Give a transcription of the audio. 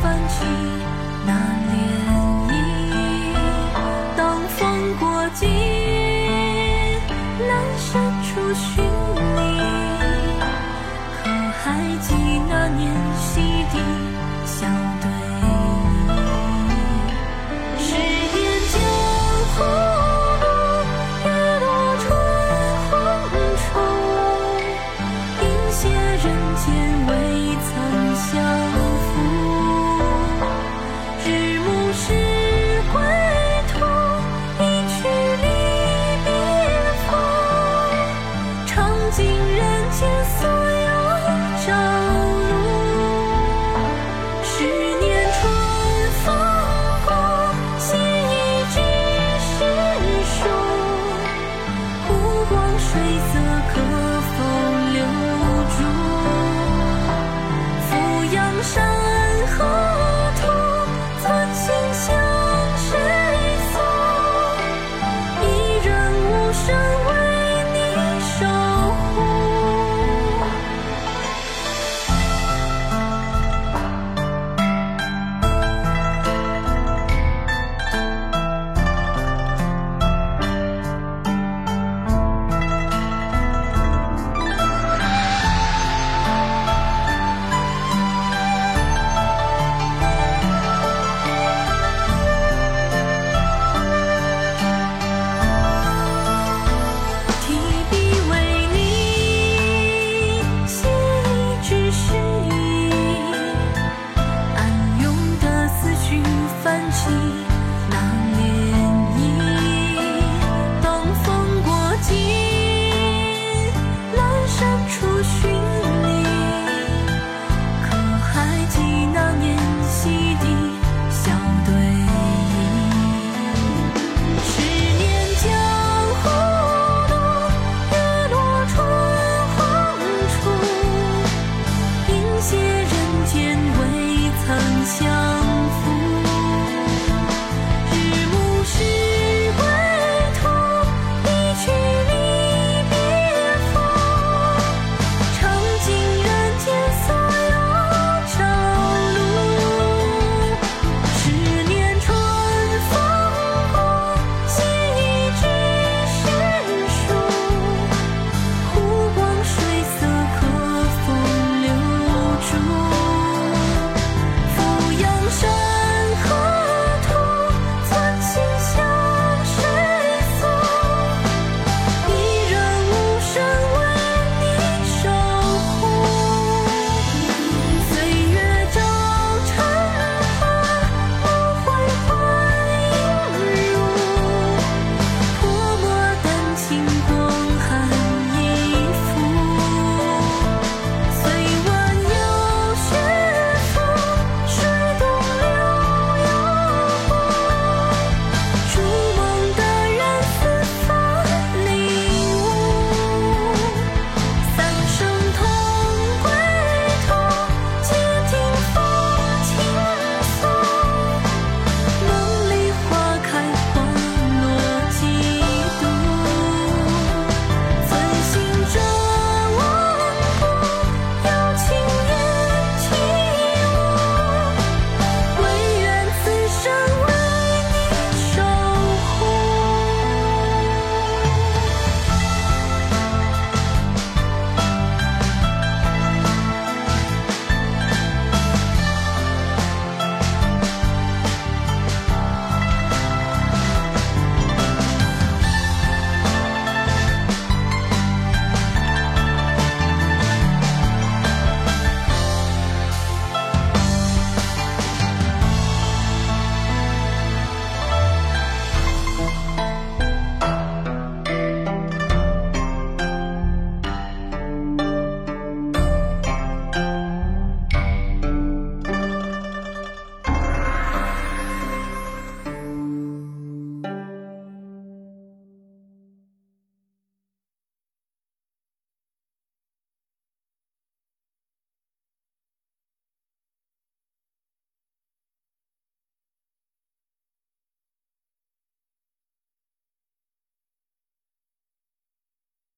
泛起那涟漪当风过境南山初寻你可还记